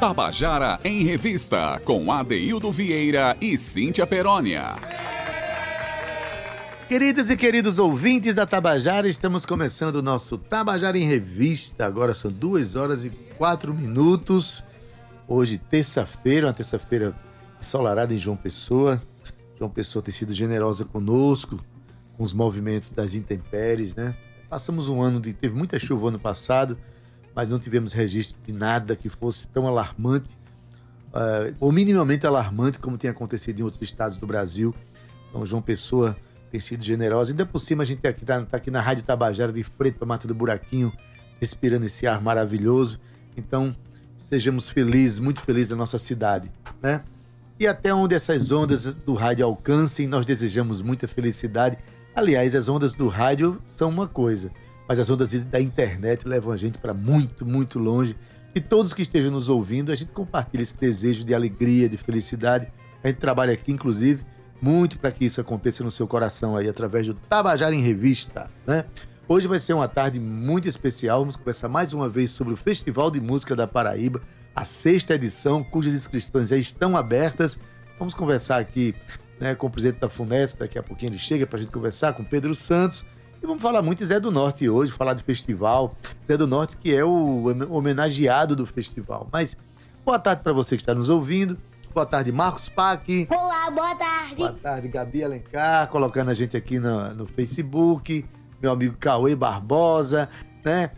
Tabajara em Revista, com Adeildo Vieira e Cíntia Perónia. Queridas e queridos ouvintes da Tabajara, estamos começando o nosso Tabajara em Revista. Agora são duas horas e quatro minutos. Hoje, terça-feira, uma terça-feira ensolarada em João Pessoa. João Pessoa tem sido generosa conosco, com os movimentos das intempéries, né? Passamos um ano de. Teve muita chuva ano passado, mas não tivemos registro de nada que fosse tão alarmante, uh, ou minimamente alarmante, como tem acontecido em outros estados do Brasil. Então, João Pessoa tem sido generosa. Ainda por cima, a gente está aqui, tá, tá aqui na Rádio Tabajara, de frente para Mata do Buraquinho, respirando esse ar maravilhoso. Então, sejamos felizes, muito felizes da nossa cidade, né? E até onde essas ondas do rádio alcancem, nós desejamos muita felicidade. Aliás, as ondas do rádio são uma coisa, mas as ondas da internet levam a gente para muito, muito longe. E todos que estejam nos ouvindo, a gente compartilha esse desejo de alegria, de felicidade. A gente trabalha aqui, inclusive, muito para que isso aconteça no seu coração aí, através do Tabajara em Revista, né? Hoje vai ser uma tarde muito especial. Vamos conversar mais uma vez sobre o Festival de Música da Paraíba, a sexta edição, cujas inscrições já estão abertas. Vamos conversar aqui né, com o presidente da FUNESC, daqui a pouquinho ele chega para a gente conversar com Pedro Santos. E vamos falar muito de Zé do Norte hoje, falar de festival. Zé do Norte, que é o homenageado do festival. Mas boa tarde para você que está nos ouvindo. Boa tarde, Marcos Pac. Olá, boa tarde. Boa tarde, Gabi Alencar, colocando a gente aqui no, no Facebook meu amigo Cauê Barbosa, né?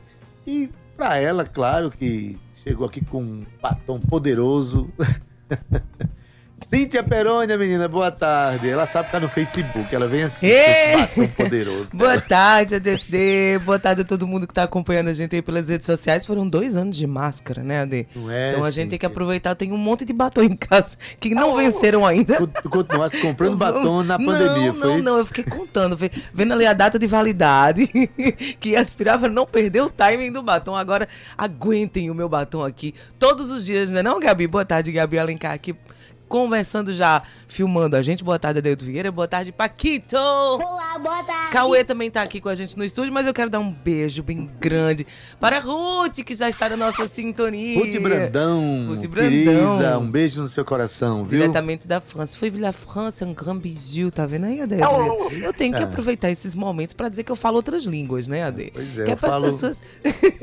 E para ela, claro que chegou aqui com um batom poderoso. Cíntia Perônia, menina, boa tarde. Ela sabe ficar no Facebook, ela vem assim, esse batom poderoso. boa tarde, ADD. Boa tarde a todo mundo que tá acompanhando a gente aí pelas redes sociais. Foram dois anos de máscara, né, AD? Não é, então a gente Cíntia. tem que aproveitar. Tem um monte de batom em casa que não oh, venceram ainda. Continuasse comprando batom na pandemia, não, Não, não, eu fiquei contando, vendo ali a data de validade, que aspirava não perder o timing do batom. Agora, aguentem o meu batom aqui todos os dias, né não, Gabi? Boa tarde, Gabi Alencar aqui conversando já, filmando a gente. Boa tarde, Adeildo Vieira. Boa tarde, Paquito. Olá, boa tarde. Cauê também tá aqui com a gente no estúdio, mas eu quero dar um beijo bem grande para a Ruth, que já está na nossa sintonia. Ruth Brandão. Ruth Brandão. Querida, um beijo no seu coração, viu? Diretamente da França. Foi Vila França, um grand bijou, tá vendo aí, Adeildo? Oh. Eu tenho que é. aproveitar esses momentos para dizer que eu falo outras línguas, né, Ade? Pois é, que é eu falo... pessoas...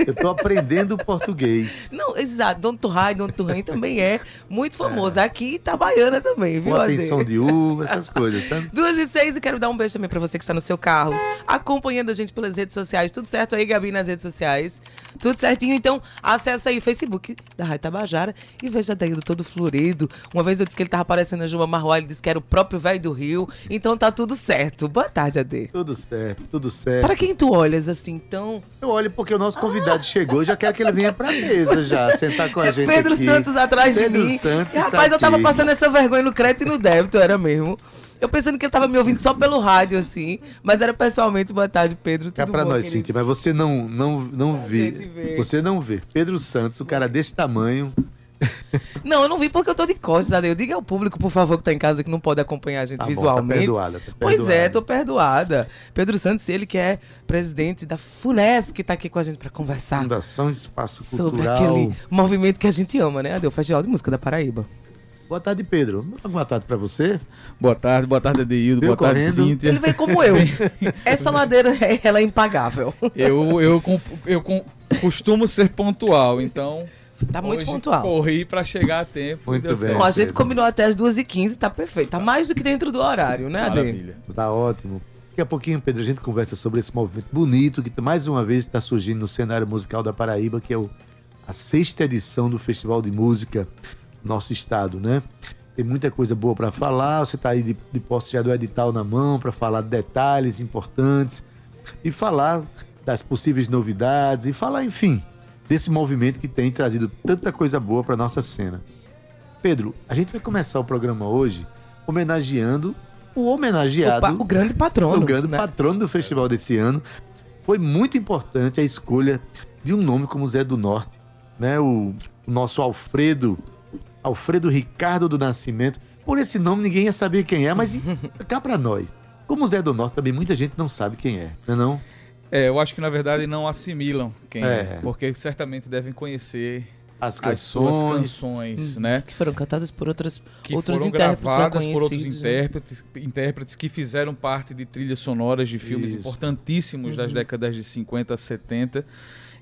eu tô aprendendo português. Não, exato. Don Turrai, Don Turren também é muito famoso. É. Aqui tá baiana também, viu? Uma atenção de uva, essas coisas, sabe? Duas e seis, e quero dar um beijo também pra você que está no seu carro, acompanhando a gente pelas redes sociais. Tudo certo aí, Gabi, nas redes sociais? Tudo certinho? Então, acessa aí o Facebook da Rádio Tabajara e veja daí do todo florido. Uma vez eu disse que ele tava aparecendo na Juma Marroa, ele disse que era o próprio velho do Rio. Então tá tudo certo. Boa tarde, Ade. Tudo certo, tudo certo. Para quem tu olhas assim, então? Eu olho porque o nosso convidado ah. chegou, já quero que ele venha pra mesa já, sentar com a é gente Pedro aqui. Santos atrás Pedro de mim. Santos e, rapaz, eu tava passando essa vergonha no crédito e no débito, era mesmo. Eu pensando que ele tava me ouvindo só pelo rádio, assim. Mas era pessoalmente, boa tarde, Pedro. Tudo é pra bom, nós, Cintia, mas você não, não, não vê. Você não vê. Pedro Santos, o cara desse tamanho. Não, eu não vi porque eu tô de costas, Eu Diga ao público, por favor, que tá em casa que não pode acompanhar a gente tá visualmente. Bom, tá perdoada, tá perdoada. Pois é, tô perdoada. Pedro Santos, ele que é presidente da FUNES, que tá aqui com a gente para conversar. Fundação Espaço Cultural. Sobre aquele movimento que a gente ama, né, Adeu? Festival de Música da Paraíba. Boa tarde, Pedro. Boa tarde para você. Boa tarde, boa tarde, Adeildo. Boa correndo. tarde, Cíntia. Ele vem como eu. Essa ladeira, ela é impagável. Eu, eu, eu, eu costumo ser pontual, então... Tá muito pontual. Corri para chegar a tempo. Muito bem. Bom, a gente combinou até as 2h15, tá perfeito. Tá mais do que dentro do horário, né, Ade? Maravilha. Tá ótimo. Daqui a pouquinho, Pedro, a gente conversa sobre esse movimento bonito que mais uma vez está surgindo no cenário musical da Paraíba, que é o, a sexta edição do Festival de Música nosso estado, né? Tem muita coisa boa para falar. Você está aí de, de posse já do edital na mão para falar de detalhes importantes e falar das possíveis novidades e falar, enfim, desse movimento que tem trazido tanta coisa boa para nossa cena. Pedro, a gente vai começar o programa hoje homenageando o homenageado, o, o grande patrono, o grande né? patrono do festival desse ano. Foi muito importante a escolha de um nome como Zé do Norte, né? O, o nosso Alfredo Alfredo Ricardo do Nascimento. Por esse nome ninguém ia saber quem é, mas cá para nós. Como Zé do Norte também muita gente não sabe quem é, não é não? É, eu acho que na verdade não assimilam quem é, é porque certamente devem conhecer As as suas canções. canções, né? Que foram cantadas por outras, que outros foram gravadas por outros né? intérpretes, intérpretes que fizeram parte de trilhas sonoras de filmes Isso. importantíssimos das Uhum. décadas de 50 a 70.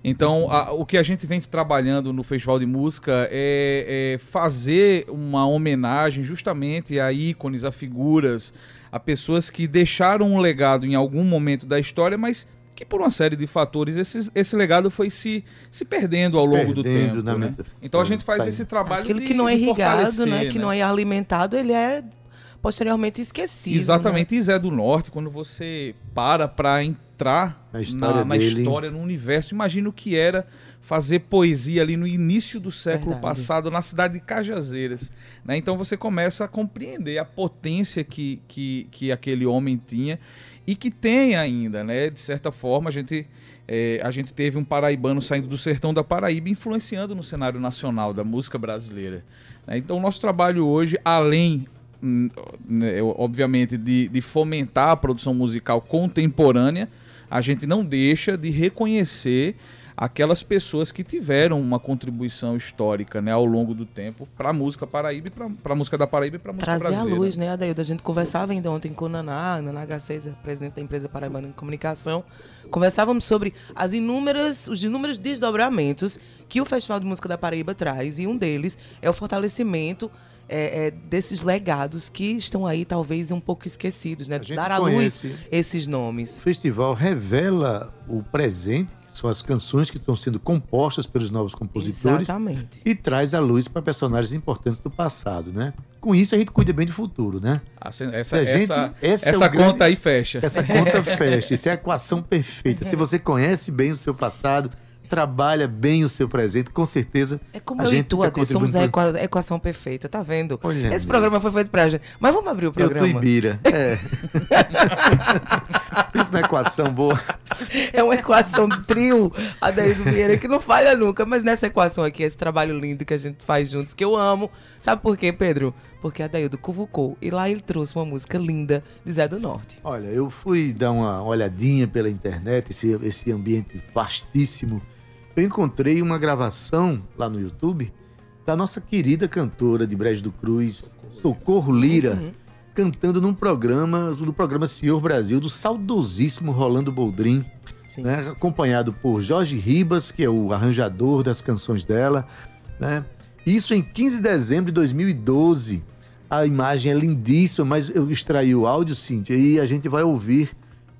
Então, a- o que a gente vem trabalhando no Festival de Música é, é fazer uma homenagem justamente a ícones, a figuras, a pessoas que deixaram um legado em algum momento da história, mas que por uma série de fatores esses- esse legado foi se, se perdendo ao longo do Perdendo tempo. na né? mente- Então a gente faz saindo. esse trabalho Aquilo de- que não é irrigado, né? Que não é alimentado, ele é posteriormente esquecido. né? Exatamente, e Zé do Norte, quando você para para entrar Na na história na dele. história, no universo, imagina o que era fazer poesia ali no início do século Verdade. passado, na cidade de Cajazeiras. né? Então você começa a compreender a potência que, que, que aquele homem tinha e que tem ainda, né? De certa forma, a gente, eh, a gente teve um paraibano saindo do sertão da Paraíba influenciando no cenário nacional da música brasileira. né? Então o nosso trabalho hoje, além né, obviamente, de, de fomentar a produção musical contemporânea, a gente não deixa de reconhecer aquelas pessoas que tiveram uma contribuição histórica né, ao longo do tempo para a música paraíba e para a música da Paraíba e para a música Trazer brasileira. luz, né, Adaildo? A gente conversava ainda ontem com o Naná, Naná H6, presidente da empresa Paraibana de Comunicação. Conversávamos sobre as inúmeras, os inúmeros desdobramentos que o Festival de Música da Paraíba traz, e um deles é o fortalecimento é, é, desses legados que estão aí, talvez, um pouco esquecidos, né? Dar à luz esses O nomes. festival revela o presente, que são as canções que estão sendo compostas pelos novos compositores, Exatamente. e traz a luz para personagens importantes do passado, né? Com isso a gente cuida bem do futuro, né? Se- Essa, gente- essa, esse é essa o grande- conta aí fecha. Essa conta fecha, isso é a equação perfeita. Se você conhece bem o seu passado, trabalha bem o seu presente, com certeza É como a eu e gente tu, fica Ade, somos a equa- equação perfeita, tá vendo? Olha Esse programa foi feito pra gente. Mas vamos abrir o Eu tô programa. Ibira. É. Isso não é equação boa. É uma equação trio, Adaildo Vieira, que não falha nunca. Mas nessa equação aqui, esse trabalho lindo que a gente faz juntos, que eu amo. Sabe por quê, Pedro? Porque Adaildo convocou e lá ele trouxe uma música linda de Zé do Norte. Olha, eu fui dar uma olhadinha pela internet, esse, esse ambiente vastíssimo. Eu encontrei uma gravação lá no YouTube da nossa querida cantora de Brejo do Cruz, Socorro Lira, Uhum. cantando num programa, no programa Senhor Brasil, do saudosíssimo Rolando Boldrin, né, acompanhado por Jorge Ribas, que é o arranjador das canções dela. Né? Isso em 15 de dezembro de 2012. A imagem é lindíssima, mas eu extraí o áudio, Cíntia, e a gente vai ouvir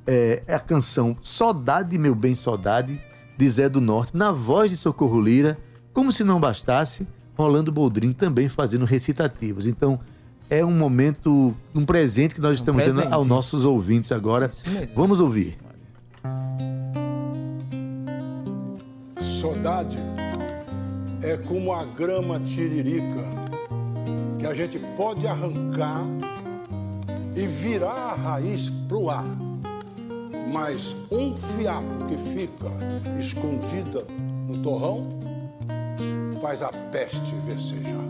é, a canção Saudade, Meu Bem Saudade, de Zé do Norte, na voz de Socorro Lira, como se não bastasse, Rolando Boldrin também fazendo recitativos. Então, é um momento, um presente que nós estamos dando aos nossos ouvintes agora. Vamos ouvir. Saudade é como a grama tiririca que a gente pode arrancar e virar a raiz pro ar. Mas um fiapo que fica escondida no torrão faz a peste vecejar.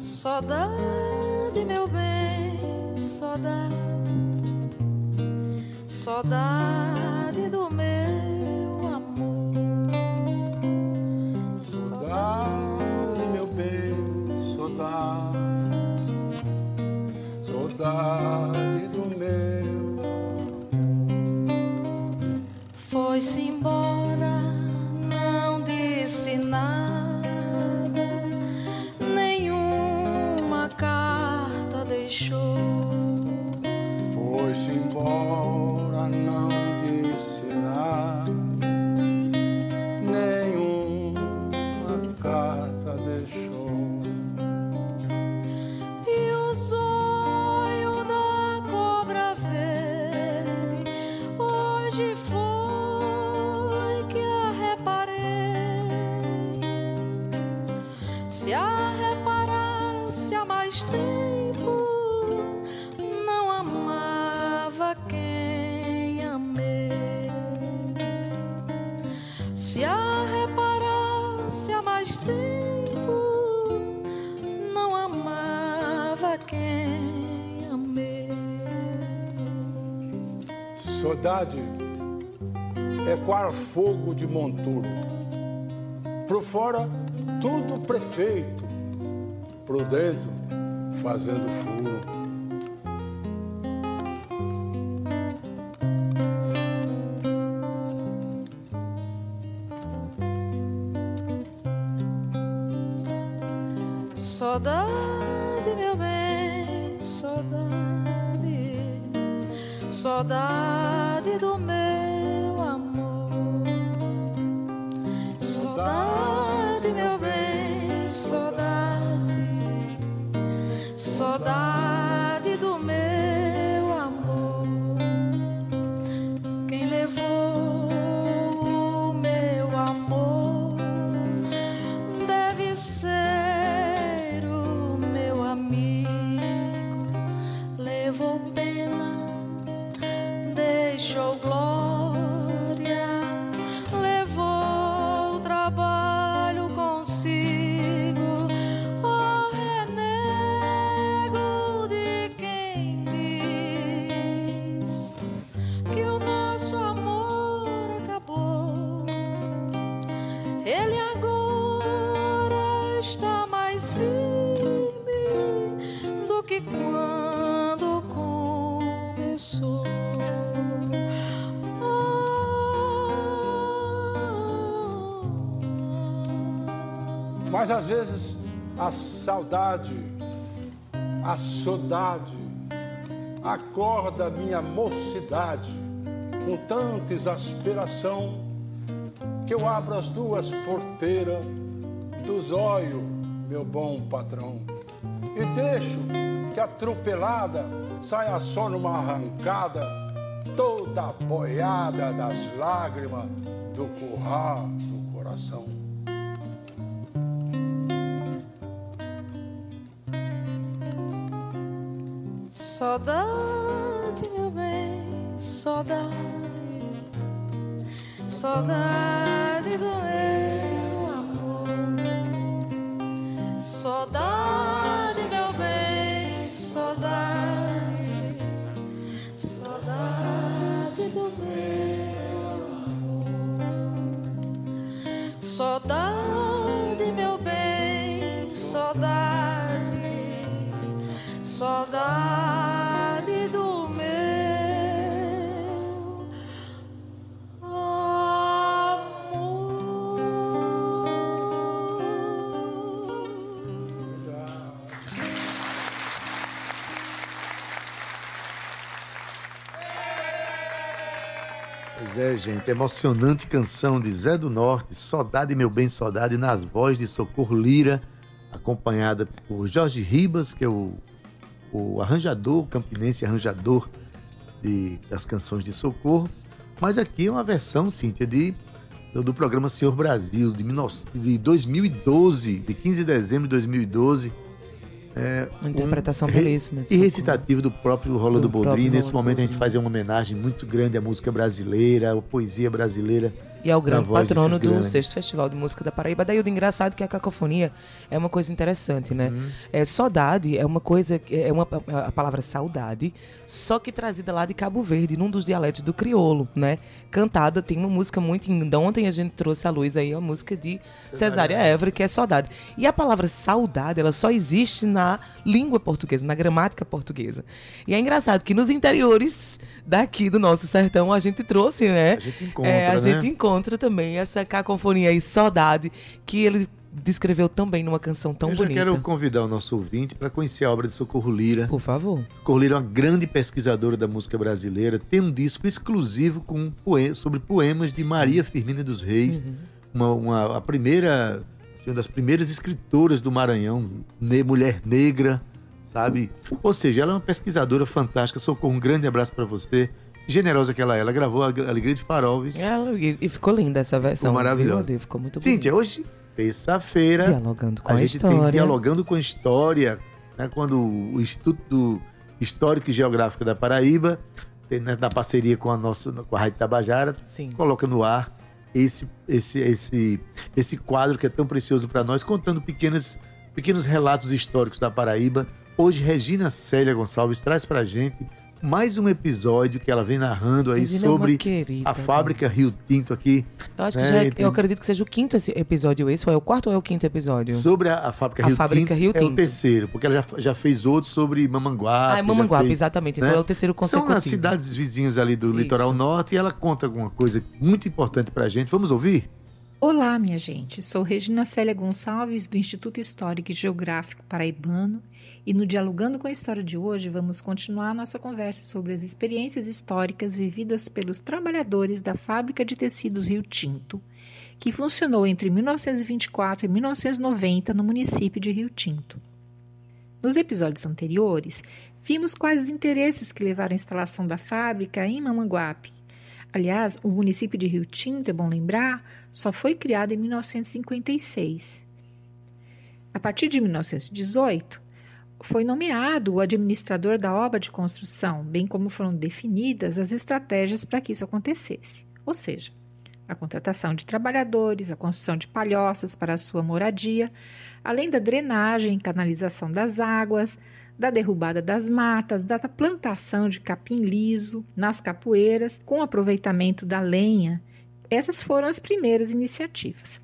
Saudade, meu bem, saudade, saudade é qual fogo de monturo. Por fora, tudo prefeito, por dentro, fazendo furo. Acorda minha mocidade com tanta exasperação que eu abro as duas porteiras dos olhos, meu bom patrão, e deixo que atropelada saia só numa arrancada, toda boiada das lágrimas do curral do coração. Saudade, meu bem, saudade, saudade Pois é, gente, emocionante canção de Zé do Norte, Saudade, meu bem, saudade, nas vozes de Socorro Lira, acompanhada por Jorge Ribas, que é o, o arranjador, campinense arranjador de- das canções de Socorro. Mas aqui é uma versão, Cíntia, de, do, programa Senhor Brasil, de, 19 de 2012, de 15 de dezembro de 2012. É, Uma interpretação re- belíssima E recitativo do próprio Rolando Do Boldrin. próprio Nesse momento a gente faz uma homenagem muito grande à música brasileira, à poesia brasileira. E é o grande patrono do sexto Festival de Música da Paraíba. Daí o engraçado que a cacofonia é uma coisa interessante, né? É, saudade é uma coisa, é uma a palavra saudade, só que trazida lá de Cabo Verde, num dos dialetos do crioulo, né? Cantada, tem uma música muito linda. Ontem a gente trouxe à luz aí a música de Cesária Évora, que é saudade. E a palavra saudade, ela só existe na língua portuguesa, na gramática portuguesa. E é engraçado que nos interiores daqui do nosso sertão a gente trouxe, né? A gente encontra, É, a né? gente encontra também essa cacofonia e saudade que ele descreveu também numa canção tão Eu bonita. quero convidar o nosso ouvinte para conhecer a obra de Socorro Lira. Por favor. Socorro Lira é uma grande pesquisadora da música brasileira. Tem um disco exclusivo com poe- sobre poemas de Maria Firmina dos Reis, Uhum. uma, uma- a primeira, assim, uma das primeiras escritoras do Maranhão, mulher negra, sabe? Ou seja, ela é uma pesquisadora fantástica. Socorro, um grande abraço para você. Generosa que ela é. Ela gravou a Alegria de Faroves. Ela, e, ficou linda essa versão. Ficou maravilhosa. Ficou muito Cíntia, bonita. hoje, terça-feira, Dialogando com a, a gente história. tem dialogando com a história, né, quando o Instituto Histórico e Geográfico da Paraíba, tem, né, na parceria com a nossa, com a Rádio Tabajara, Sim. coloca no ar esse, esse, esse, esse quadro que é tão precioso para nós, contando pequenas, pequenos relatos históricos da Paraíba. Hoje, Regina Célia Gonçalves traz para a gente mais um episódio que ela vem narrando aí Regina é sobre querida, a fábrica Rio Tinto aqui. Eu acho que É, já é- eu acredito que seja o quinto esse episódio esse, ou é o quarto ou é o quinto episódio? Sobre a, a fábrica A Rio fábrica Tinto Rio é o Tinto. terceiro, porque ela já, já fez outros sobre Mamanguape. ah, é Mamanguape, fez- exatamente. Então né? é o terceiro São consecutivo. nas cidades vizinhas ali do Isso. litoral norte e ela conta alguma coisa muito importante pra gente. Vamos ouvir? Olá, minha gente. Sou Regina Célia Gonçalves, do Instituto Histórico e Geográfico Paraibano, e no Dialogando com a História de hoje vamos continuar nossa conversa sobre as experiências históricas vividas pelos trabalhadores da fábrica de tecidos Rio Tinto, que funcionou entre 1924 e 1990 no município de Rio Tinto. Nos episódios anteriores, vimos quais os interesses que levaram à instalação da fábrica em Mamanguape. Aliás, o município de Rio Tinto, é bom lembrar, só foi criado em 1956. A partir de 1918, foi nomeado o administrador da obra de construção, bem como foram definidas as estratégias para que isso acontecesse. Ou seja, a contratação de trabalhadores, a construção de palhoças para a sua moradia, além da drenagem e canalização das águas, da derrubada das matas, da plantação de capim liso nas capoeiras, com aproveitamento da lenha. Essas foram as primeiras iniciativas.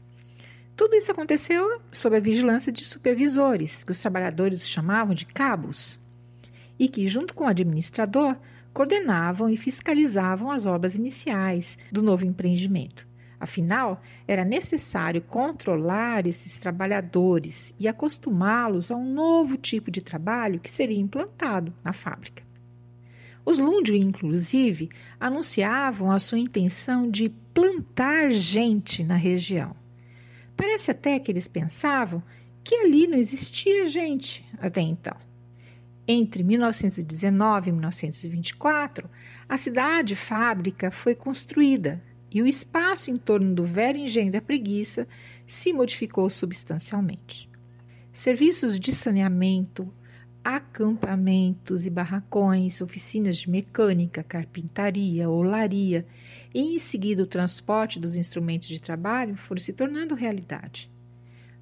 Tudo isso aconteceu sob a vigilância de supervisores, que os trabalhadores chamavam de cabos, e que, junto com o administrador, coordenavam e fiscalizavam as obras iniciais do novo empreendimento. Afinal, era necessário controlar esses trabalhadores e acostumá-los a um novo tipo de trabalho que seria implantado na fábrica. Os Lund, inclusive, anunciavam a sua intenção de plantar gente na região. Parece até que eles pensavam que ali não existia gente até então. Entre 1919 e 1924, a cidade fábrica foi construída e o espaço em torno do velho engenho da preguiça se modificou substancialmente. Serviços de saneamento, acampamentos e barracões, oficinas de mecânica, carpintaria, olaria e, em seguida, o transporte dos instrumentos de trabalho foram se tornando realidade.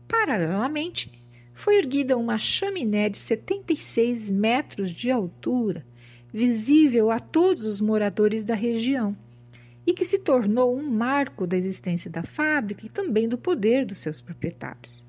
Paralelamente, foi erguida uma chaminé de 76 metros de altura, visível a todos os moradores da região, e que se tornou um marco da existência da fábrica e também do poder dos seus proprietários.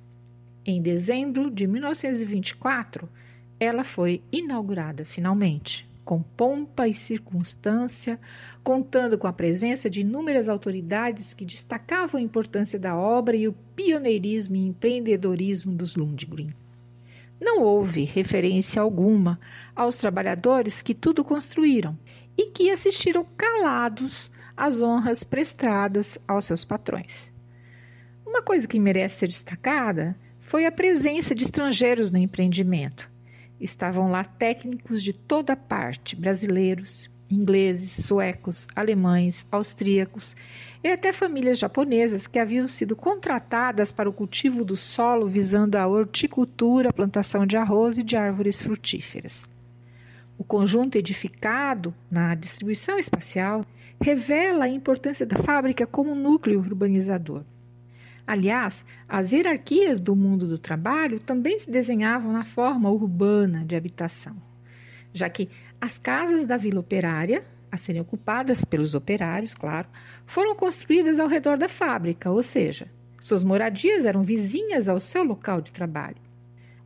Em dezembro de 1924, ela foi inaugurada finalmente, com pompa e circunstância, contando com a presença de inúmeras autoridades que destacavam a importância da obra e o pioneirismo e empreendedorismo dos Lundgren. Não houve referência alguma aos trabalhadores que tudo construíram e que assistiram calados às honras prestadas aos seus patrões. Uma coisa que merece ser destacada foi a presença de estrangeiros no empreendimento. Estavam lá técnicos de toda parte, brasileiros, ingleses, suecos, alemães, austríacos e até famílias japonesas que haviam sido contratadas para o cultivo do solo visando a horticultura, a plantação de arroz e de árvores frutíferas. O conjunto edificado na distribuição espacial revela a importância da fábrica como núcleo urbanizador. Aliás, as hierarquias do mundo do trabalho também se desenhavam na forma urbana de habitação, já que as casas da vila operária, a serem ocupadas pelos operários, claro, foram construídas ao redor da fábrica, ou seja, suas moradias eram vizinhas ao seu local de trabalho.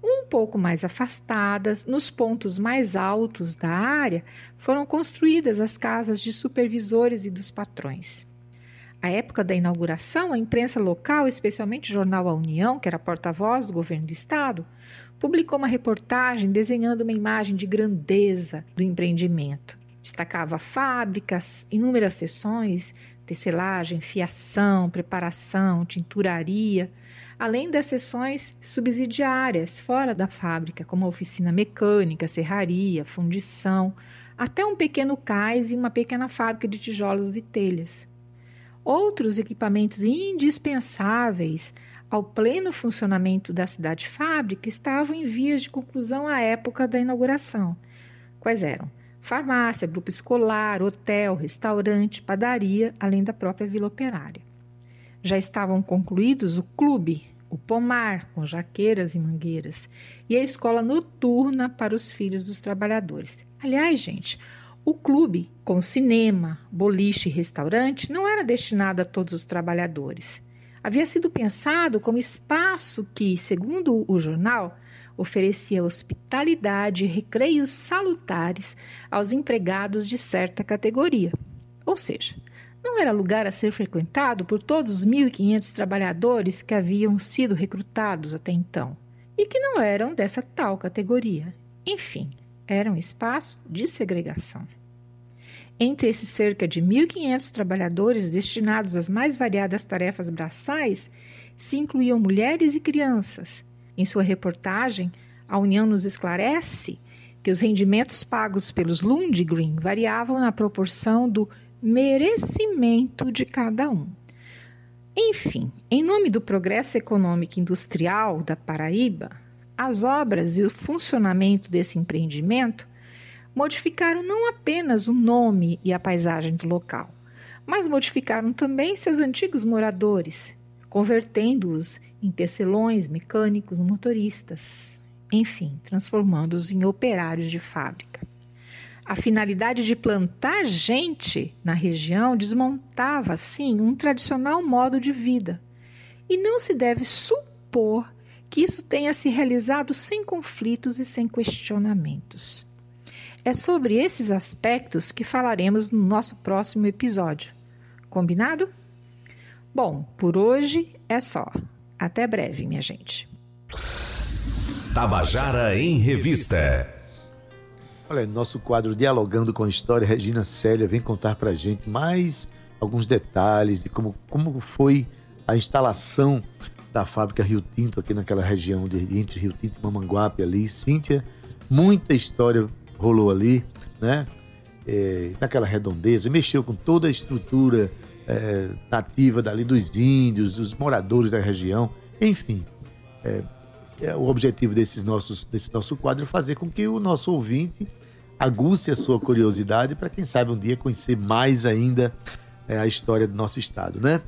Um pouco mais afastadas, nos pontos mais altos da área, foram construídas as casas de supervisores e dos patrões. À época da inauguração, a imprensa local, especialmente o jornal A União, que era porta-voz do governo do estado, publicou uma reportagem desenhando uma imagem de grandeza do empreendimento. Destacava fábricas, inúmeras seções, tecelagem, fiação, preparação, tinturaria, além das seções subsidiárias fora da fábrica, como a oficina mecânica, serraria, fundição, até um pequeno cais e uma pequena fábrica de tijolos e telhas. Outros equipamentos indispensáveis ao pleno funcionamento da cidade fábrica estavam em vias de conclusão à época da inauguração. Quais eram? Farmácia, grupo escolar, hotel, restaurante, padaria, além da própria vila operária. Já estavam concluídos o clube, o pomar, com jaqueiras e mangueiras, e a escola noturna para os filhos dos trabalhadores. Aliás, gente, O clube, com cinema, boliche e restaurante, não era destinado a todos os trabalhadores. Havia sido pensado como espaço que, segundo o jornal, oferecia hospitalidade e recreios salutares aos empregados de certa categoria. Ou seja, não era lugar a ser frequentado por todos os 1.500 trabalhadores que haviam sido recrutados até então e que não eram dessa tal categoria. Enfim, era um espaço de segregação. Entre esses cerca de 1.500 trabalhadores destinados às mais variadas tarefas braçais, se incluíam mulheres e crianças. Em sua reportagem, a União nos esclarece que os rendimentos pagos pelos Lundgren variavam na proporção do merecimento de cada um. Enfim, em nome do progresso econômico industrial da Paraíba, as obras e o funcionamento desse empreendimento modificaram não apenas o nome e a paisagem do local, mas modificaram também seus antigos moradores, convertendo-os em tecelões, mecânicos, motoristas, enfim, transformando-os em operários de fábrica. A finalidade de plantar gente na região desmontava, assim, um tradicional modo de vida. E não se deve supor que isso tenha se realizado sem conflitos e sem questionamentos. É sobre esses aspectos que falaremos no nosso próximo episódio. Combinado? Bom, por hoje é só. Até breve, minha gente. Tabajara em Revista. Olha, no nosso quadro Dialogando com a História, Regina Célia vem contar pra gente mais alguns detalhes de como, como foi a instalação da fábrica Rio Tinto aqui naquela região de, entre Rio Tinto e Mamanguape ali. Cíntia, muita história rolou ali, né? É, naquela redondeza, mexeu com toda a estrutura é, nativa dali dos índios, dos moradores da região, enfim. É, é o objetivo desses nossos, desse nosso quadro é fazer com que o nosso ouvinte aguce a sua curiosidade para quem sabe um dia conhecer mais ainda é, a história do nosso estado, né?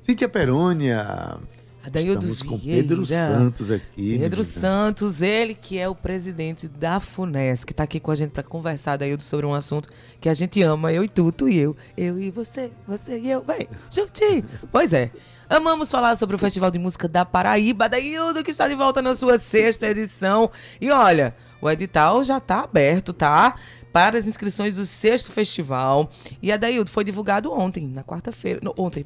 Cíntia Perônia, Adaildo Estamos com Vieira. Pedro Santos aqui. Pedro. Santos, ele que é o presidente da FUNES, que está aqui com a gente para conversar, Adaildo, sobre um assunto que a gente ama, eu e tu, tu e eu. Eu e você, você e eu, bem, juntinho. Pois é. Amamos falar sobre o Festival de Música da Paraíba, Adaildo, que está de volta na sua sexta edição. E olha, o edital já está aberto, tá? Para as inscrições do sexto festival. E Adaildo foi divulgado ontem, na quarta-feira. Ontem?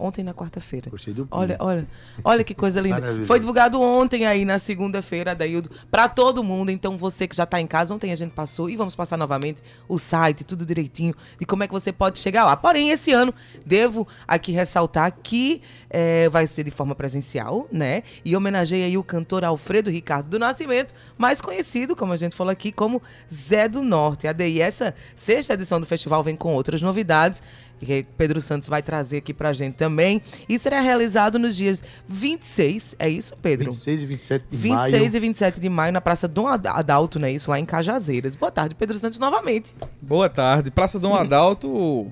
Ontem na quarta-feira. Gostei do Olha, olha, olha que coisa linda. Foi divulgado ontem aí na segunda-feira, Daildo, para todo mundo. Então você que já tá em casa, ontem a gente passou e vamos passar novamente o site, tudo direitinho, de como é que você pode chegar lá. Porém, esse ano, devo aqui ressaltar que eh, vai ser de forma presencial, né? E homenageia aí o cantor Alfredo Ricardo do Nascimento, mais conhecido, como a gente falou aqui, como Zé do Norte. A DI, essa sexta edição do festival vem com outras novidades que Pedro Santos vai trazer aqui pra gente também. E será realizado nos dias 26, é isso, Pedro? 26 e 27 de 26 maio. e 27 de maio na Praça Dom Ad- Adalto, né? Isso lá em Cajazeiras. Boa tarde, Pedro Santos, novamente. Boa tarde. Praça Dom Adalto,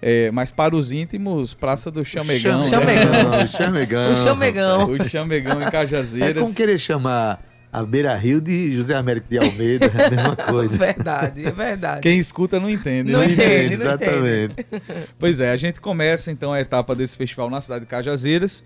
é, mas para os íntimos, Praça do Chamegão. né? Chamegão. Chamegão. o Chamegão. O Chamegão em É Cajazeiras. como querer chamar a Beira Rio de José Américo de Almeida, é a mesma coisa. Verdade, é verdade. Quem escuta não entende. Não né? entende. não Exatamente. Pois é, a gente começa então a etapa desse festival na cidade de Cajazeiras,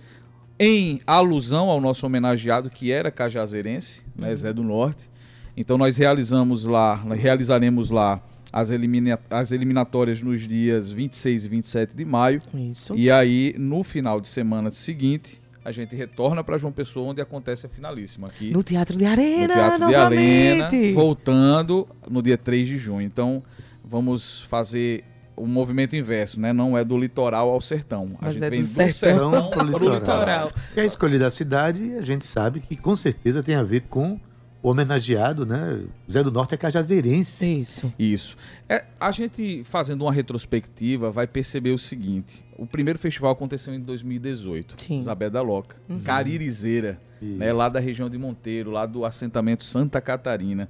em alusão ao nosso homenageado que era cajazeirense, né, Zé do Norte. Então nós realizamos lá, realizaremos lá as, elimina- as eliminatórias nos dias 26 e 27 de maio. Isso. E aí, no final de semana seguinte, a gente retorna para João Pessoa, onde acontece a finalíssima aqui No Teatro de no Arena, Teatro de Arena, novamente. voltando no dia 3 de junho. Então, vamos fazer o movimento inverso, né? Não é do litoral ao sertão. A Mas gente é vem do do sertão sertão pro pro litoral. litoral. E a escolha da cidade, a gente sabe que com certeza tem a ver com o homenageado, né? Zé do Norte é cajazeirense. Isso. Isso. É, a gente fazendo uma retrospectiva vai perceber o seguinte: o primeiro festival aconteceu em 2018, Sim. Isabel da Loca, Caririzeira, né, lá da região de Monteiro, lá do assentamento Santa Catarina.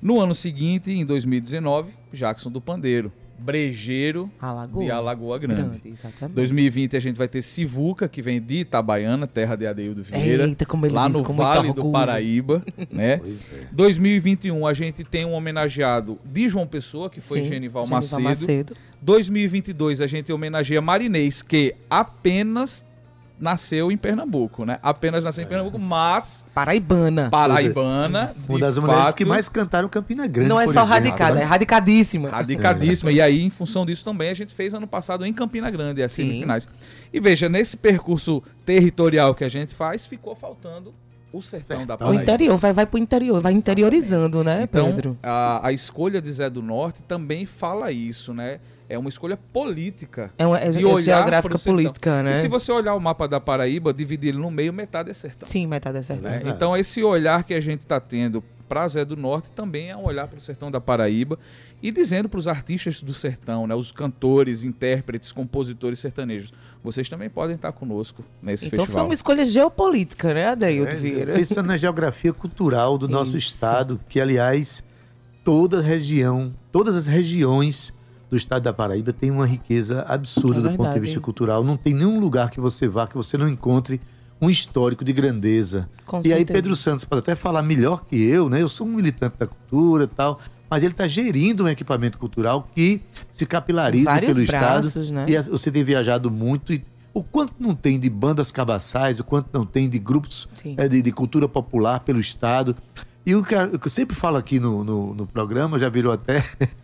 No ano seguinte, em 2019, Jackson do Pandeiro. Brejeiro Alagoa. de Alagoa Grande. Grande, exatamente. 2020 a gente vai ter Sivuca, que vem de Itabaiana, terra de Adeildo Vieira, Eita, como ele lá diz, no Vale do orgulho. Paraíba, né? Pois é. 2021 a gente tem um homenageado de João Pessoa, que foi Sim, Genival, Genival Macedo. Macedo. 2022 a gente homenageia Marinês, que apenas nasceu em Pernambuco, né? Apenas nasceu em Pernambuco, mas Paraibana. paraibana, Uma das mulheres fato, que mais cantaram Campina Grande. Não é só exemplo, radicada, né? é radicadíssima. radicadíssima. E aí, em função disso também, a gente fez ano passado em Campina Grande, as Sim. semifinais. E veja, nesse percurso territorial que a gente faz, ficou faltando o sertão, da Sertão. O Paraíba. interior, vai, vai pro interior, vai interiorizando, né, Então, Pedro? a, a escolha de Zé do Norte também fala isso, né? É uma escolha política. É uma é, é geográfica política, né? E se você olhar o mapa da Paraíba, dividir ele no meio, metade é sertão. Sim, metade é sertão. né? Então, esse olhar que a gente está tendo para Zé do Norte também é um olhar para o sertão da Paraíba e dizendo para os artistas do sertão, né, os cantores, intérpretes, compositores sertanejos, vocês também podem estar conosco nesse Então foi festival. uma escolha geopolítica, né, Adeildo É, Vieira? Pensando na geografia cultural do nosso Isso. estado, que aliás, toda região, todas as regiões do estado da Paraíba tem uma riqueza absurda É do ponto de verdade. vista cultural. Não tem nenhum lugar que você vá que você não encontre um histórico de grandeza. Com e aí certeza. Pedro Santos pode até falar melhor que eu, né? Eu sou um militante da cultura e tal, mas ele está gerindo um equipamento cultural que se capilariza Vários pelo braços, estado. né? E você tem viajado muito e o quanto não tem de bandas cabaçais, o quanto não tem de grupos é, de, de cultura popular pelo estado. E o que, a- o que eu sempre falo aqui no, no, no programa, já virou até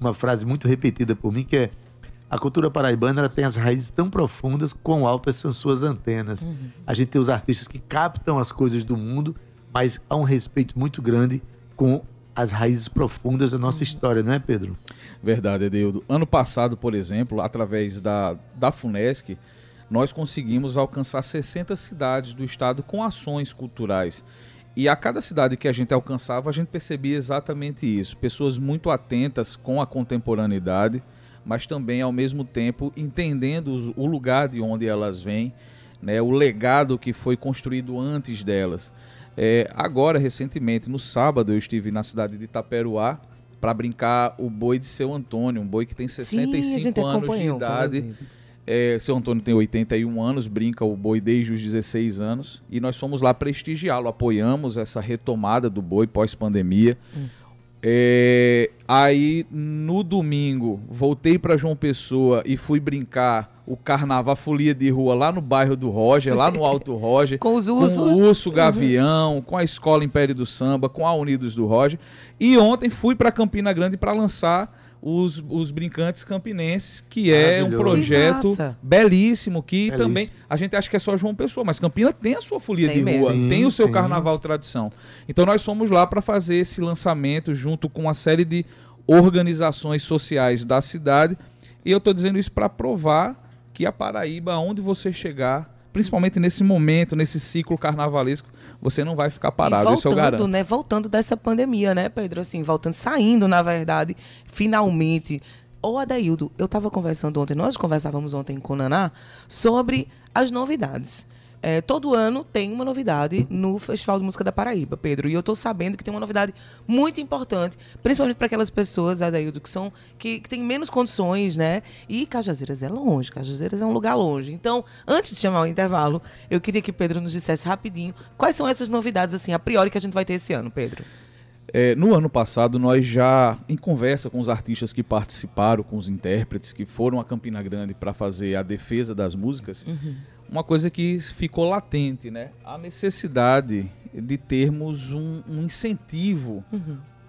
uma frase muito repetida por mim, que é a cultura paraibana ela tem as raízes tão profundas quão altas são suas antenas. Uhum. A gente tem os artistas que captam as coisas do mundo, mas há um respeito muito grande com as raízes profundas da Uhum. nossa história, não é, Pedro? Verdade, Edeudo. Ano passado, por exemplo, através da, da FUNESC, nós conseguimos alcançar 60 cidades do estado com ações culturais. E a cada cidade que a gente alcançava, a gente percebia exatamente isso. Pessoas muito atentas com a contemporaneidade, mas também, ao mesmo tempo, entendendo o lugar de onde elas vêm, né, o legado que foi construído antes delas. É, agora, recentemente, no sábado, eu estive na cidade de Itaperuá para brincar o boi de seu Antônio, um boi que tem 65 Sim, anos de idade. inclusive. É, seu Antônio tem 81 anos, brinca o boi desde os 16 anos e nós fomos lá prestigiá-lo, apoiamos essa retomada do boi pós-pandemia. É, aí no domingo voltei para João Pessoa e fui brincar o carnaval, folia de rua lá no bairro do Roger, lá no Alto Roger. Com os com ursos. o Urso Gavião, com a Escola Império do Samba, com a Unidos do Roger. E ontem fui para Campina Grande para lançar os, os Brincantes Campinenses, que é um projeto Que belíssimo, que Belíssimo. também a gente acha que é só João Pessoa, mas Campina tem a sua folia Tem de mesmo. rua, Sim, tem o seu sim. carnaval tradição. Então nós fomos lá para fazer esse lançamento junto com uma série de organizações sociais da cidade. E eu estou dizendo isso para provar que a Paraíba, aonde você chegar, principalmente nesse momento, nesse ciclo carnavalesco, você não vai ficar parado, e isso eu voltando, garanto. né? Voltando dessa pandemia, né, Pedro? Assim, voltando, saindo, na verdade, finalmente. Ô, Adaildo, eu estava conversando ontem, nós conversávamos ontem com o Naná sobre as novidades. É, todo ano tem uma novidade no Festival de Música da Paraíba, Pedro. E eu estou sabendo que tem uma novidade muito importante, principalmente para aquelas pessoas, Adaildo, que são que, que têm menos condições, né? E Cajazeiras é longe, Cajazeiras é um lugar longe. Então, antes de chamar o intervalo, eu queria que Pedro nos dissesse rapidinho quais são essas novidades, assim, a priori, que a gente vai ter esse ano, Pedro. É, no ano passado, nós já, em conversa com os artistas que participaram, com os intérpretes que foram a Campina Grande para fazer a defesa das músicas, uma coisa que ficou latente, né? A necessidade de termos um, um incentivo.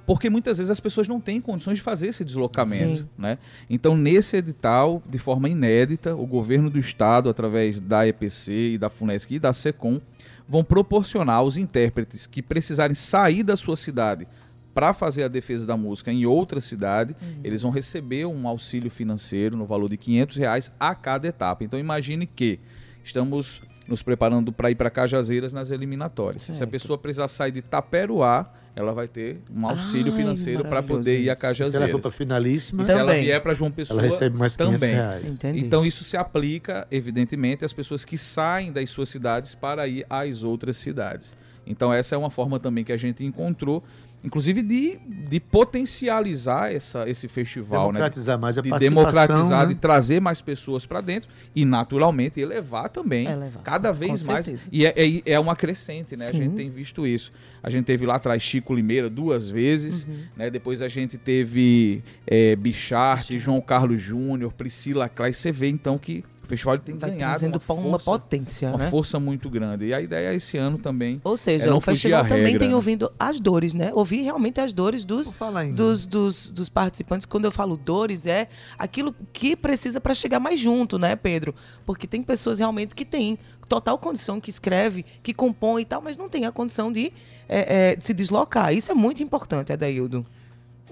Porque muitas vezes as pessoas não têm condições de fazer esse deslocamento. Sim. Né? Então, nesse edital, de forma inédita, o governo do estado, através da EPC e da FUNESC e da SECOM, vão proporcionar aos intérpretes que precisarem sair da sua cidade para fazer a defesa da música em outra cidade, eles vão receber um auxílio financeiro no valor de 500 reais a cada etapa. Então imagine que estamos nos preparando para ir para Cajazeiras nas eliminatórias. Se a Certo. pessoa precisar sair de Taperoá, ela vai ter um auxílio Ai, financeiro para poder ir a isso. Se ela for Cajazeiras. para finalíssima, E se ela Também. vier para João Pessoa, ela recebe mais 500 também. reais. Entendi. Então isso se aplica, evidentemente, às pessoas que saem das suas cidades para ir às outras cidades. Então essa é uma forma também que a gente encontrou inclusive de, de potencializar essa, esse festival, Democratizar né? mais a de participação, democratizar, né? de trazer mais pessoas para dentro e naturalmente elevar também, Elevar, cada com vez mais. certeza. E é, é, é uma crescente, né? A Sim. gente tem visto isso. A gente teve lá atrás Chico Limeira duas vezes, Uhum. né? Depois a gente teve é, Bichart, João Carlos Júnior, Priscila Clay. Você vê então que festival tem Vai ganhado trazendo uma uma, força, potência, uma né? força muito grande. E a ideia esse ano também Ou é seja, não o festival também regra, tem né? ouvindo as dores, né? Ouvir realmente as dores dos, dos, dos, dos participantes. Quando eu falo dores, é aquilo que precisa para chegar mais junto, né, Pedro? Porque tem pessoas realmente que têm total condição, que escreve, que compõe e tal, mas não tem a condição de, é, é, de se deslocar. Isso é muito importante, Adaildo.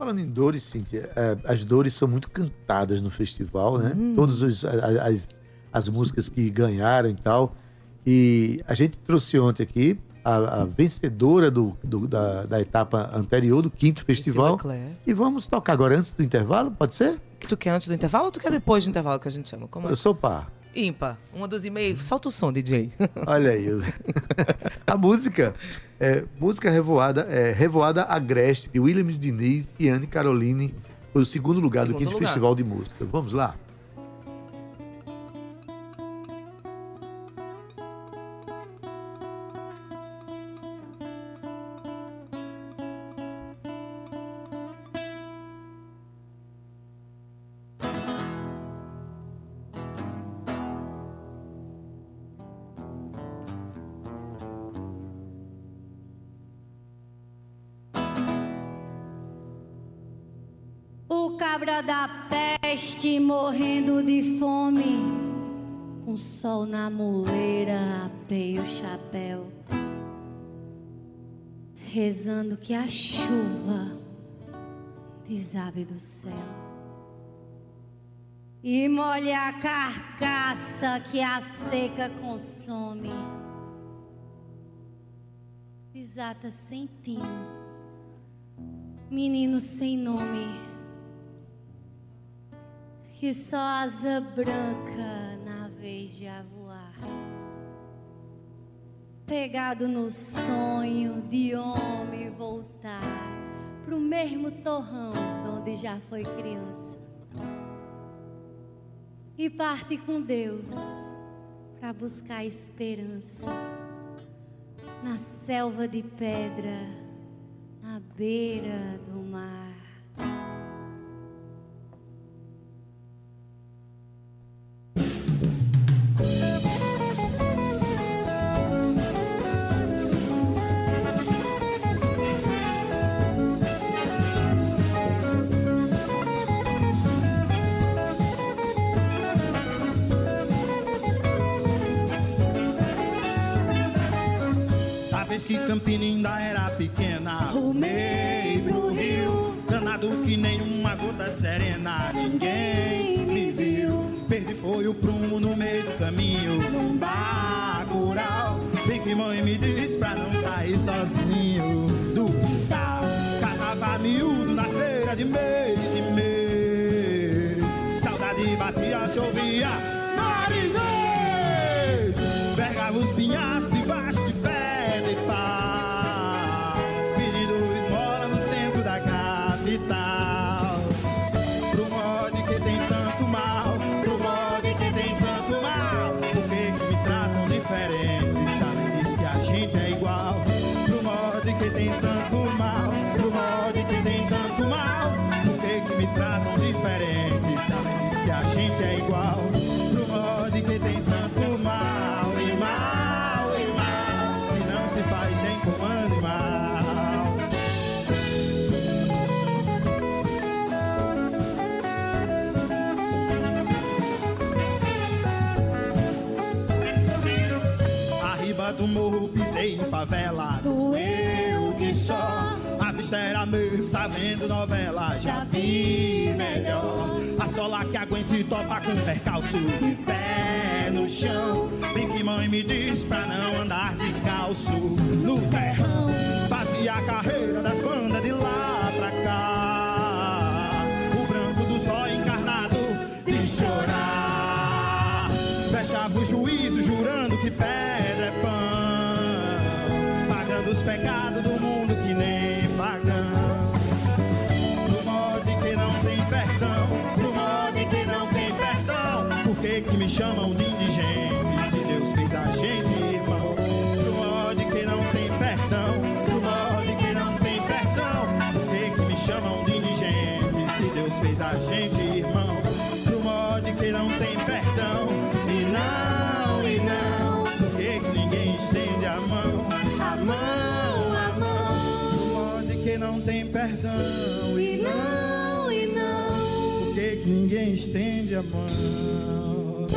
Falando em dores, Cíntia, é, as dores são muito cantadas no festival, né? Hum. Todas as, as músicas que ganharam e tal. E a gente trouxe ontem aqui a, a vencedora do, do- da, da etapa anterior, do quinto festival. E vamos tocar agora antes do intervalo, pode ser? Que tu quer antes do intervalo ou tu quer depois do intervalo que a gente chama? Como é? Eu sou par. Ímpar. Uma dos e-mails. Solta o som, DJ. Olha aí. a música é música revoada, é Revoada Agreste, de Williams Diniz e Anne Caroline, foi o segundo lugar do Segundo quinto lugar. festival de música. Vamos lá? Da peste morrendo de fome, com sol na muleira, apei o chapéu, rezando que a chuva desabe do céu. E molhe a carcaça que a seca consome. Desata sem tino, menino sem nome que só asa branca na vez de a voar. Pegado no sonho de homem voltar pro mesmo torrão de onde já foi criança. E parte com Deus para buscar esperança na selva de pedra, na beira do mar. Na feira em favela. Doeu que só. A vista era meio, tá vendo novela. Já vi melhor. A sola que aguenta e topa com percalço. De pé no chão. Bem que mãe me diz pra não andar descalço. No terrão. Fazia a carreira das bandas de lá pra cá. O branco do sol encarnado de chorar. Fechava o juízo jurando que pedra é pão os pecados do mundo que nem pagão. Do modo que não tem perdão, do modo que não tem perdão. Por que que me chamam de perdão, e não, e não, por que, que ninguém estende a mão?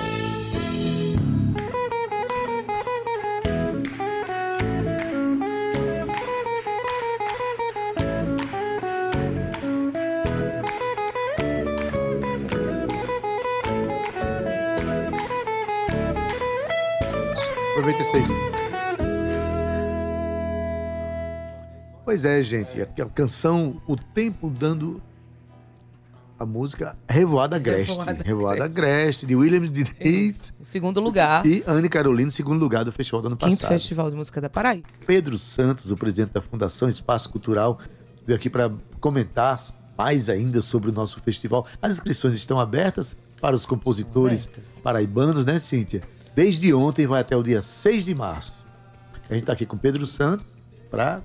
Aproveita isso é, gente. A a canção O Tempo Dando a música Revoada Agreste. Revoada Revoada Agreste, de Williams Diniz O segundo lugar. e Anne Carolina, segundo lugar do festival do ano Quinto passado. Festival de Música da Paraíba. Pedro Santos, o presidente da Fundação Espaço Cultural, veio aqui para comentar mais ainda sobre o nosso festival. As inscrições estão abertas para os compositores Abertas. paraibanos, né, Cíntia? Desde ontem vai até o dia 6 de março. A gente está aqui com Pedro Santos para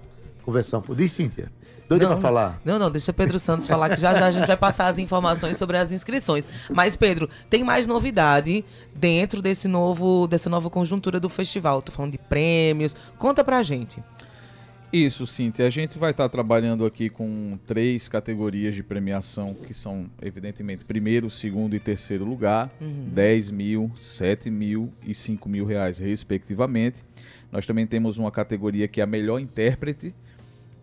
conversar um pouco. Diz, Cíntia. Doida Não. para falar. Não, não, deixa Pedro Santos falar que já já a gente vai passar as informações sobre as inscrições. Mas, Pedro, tem mais novidade dentro desse novo, dessa nova conjuntura do festival. Tô falando de prêmios. Conta pra gente. Isso, Cintia. A gente vai estar trabalhando aqui com três categorias de premiação, que são, evidentemente, primeiro, segundo e terceiro lugar, 10 mil, 7 mil e 5 mil reais, respectivamente. Nós também temos uma categoria que é a melhor intérprete,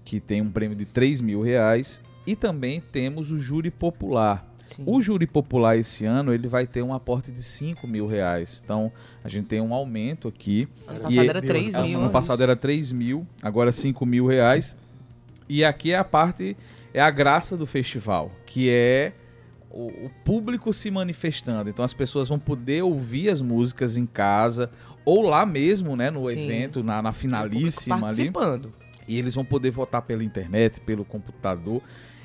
que tem um prêmio de 3 mil reais. E também temos o júri popular. Sim. O júri popular esse ano ele vai ter um aporte de 5 mil reais. Então a gente tem um aumento aqui. Ano passado e- era 3 ano mil. Ano passado era 3 mil, agora 5 mil reais. E aqui é a parte, é a graça do festival, que é o, o público se manifestando. Então as pessoas vão poder ouvir as músicas em casa ou lá mesmo, né, no Sim. evento, na, na finalíssima ali. Participando. E eles vão poder votar pela internet, pelo computador.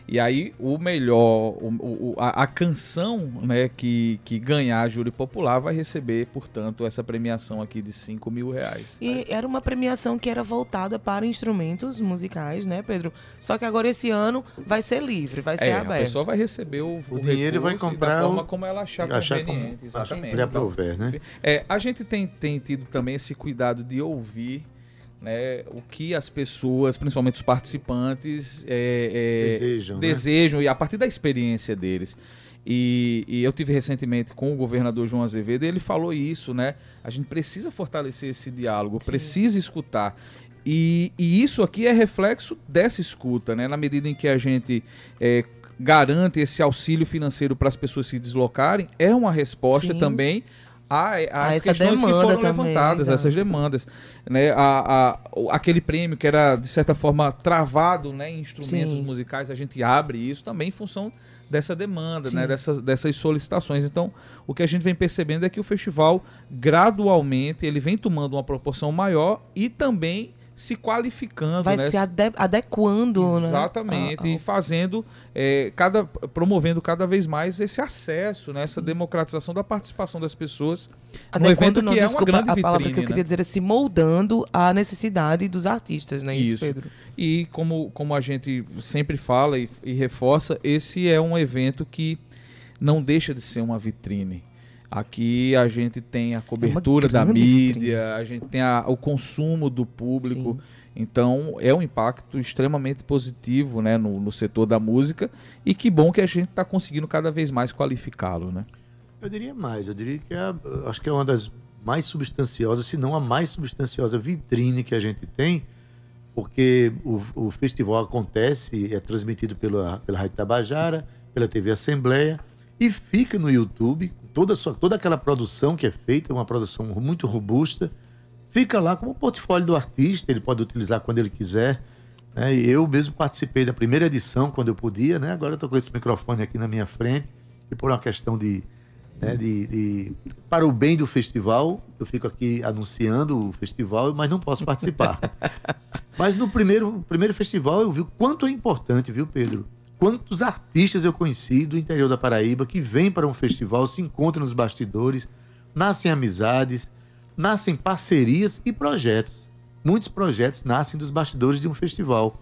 E aí, o melhor, o- o- a, a canção né, que, que ganhar a júri popular vai receber, portanto, essa premiação aqui de 5 mil reais. E era uma premiação que era voltada para instrumentos musicais, né, Pedro? Só que agora esse ano vai ser livre, vai ser É, a aberto. pessoa vai receber o, O dinheiro e vai comprar da forma o- como ela achar, achar conveniente. como- exatamente. Então, aprover, né? É, a gente tem, tem tido também esse cuidado de ouvir né, o que as pessoas, principalmente os participantes, é, é, Desejam, né? desejam e a partir da experiência deles. E, e eu tive recentemente com o governador João Azevedo, e ele falou isso, né? A gente precisa fortalecer esse diálogo, precisa escutar. E, e isso aqui é reflexo dessa escuta, né? Na medida em que a gente é, garante esse auxílio financeiro para as pessoas se deslocarem, é uma resposta Sim. também a, a- às essa questões que foram também, levantadas, essas demandas. Né? A, a- aquele prêmio que era, de certa forma, travado né, em instrumentos Sim. musicais, a gente abre isso também em função dessa demanda, Sim. né, dessas, dessas solicitações. Então, o que a gente vem percebendo é que o festival, gradualmente, ele vem tomando uma proporção maior e também se qualificando. vai né, se ade- adequando, né? Exatamente, a- e fazendo, é, cada, promovendo cada vez mais esse acesso, né, essa democratização da participação das pessoas no Adequando, evento não, que é uma desculpa, grande a vitrine. palavra que eu né? queria dizer é se moldando à necessidade dos artistas, né? Isso, Isso. Pedro. E como, como a gente sempre fala e, e reforça, esse é um evento que não deixa de ser uma vitrine. Aqui a gente tem a cobertura da grande mídia, vitrine. a gente tem a- o consumo do público. Então é um impacto extremamente positivo né, no, no setor da música e que bom que a gente está conseguindo cada vez mais qualificá-lo. Né? Eu diria mais, eu diria que é, acho que é uma das mais substanciosas, se não a mais substanciosa vitrine que a gente tem, porque o, o festival acontece, é transmitido pela, pela Rádio Tabajara, pela TV Assembleia, e fica no YouTube, toda, sua, toda aquela produção que é feita, uma produção muito robusta, fica lá como portfólio do artista, ele pode utilizar quando ele quiser. Né? Eu mesmo participei da primeira edição, quando eu podia, né? agora estou com esse microfone aqui na minha frente, e por uma questão de, né, de, de- para o bem do festival, eu fico aqui anunciando o festival, mas não posso participar. mas no primeiro, primeiro festival eu vi o quanto é importante, viu, Pedro? Quantos artistas eu conheci do interior da Paraíba que vêm para um festival, se encontram nos bastidores, nascem amizades, nascem parcerias e projetos. Muitos projetos nascem dos bastidores de um festival.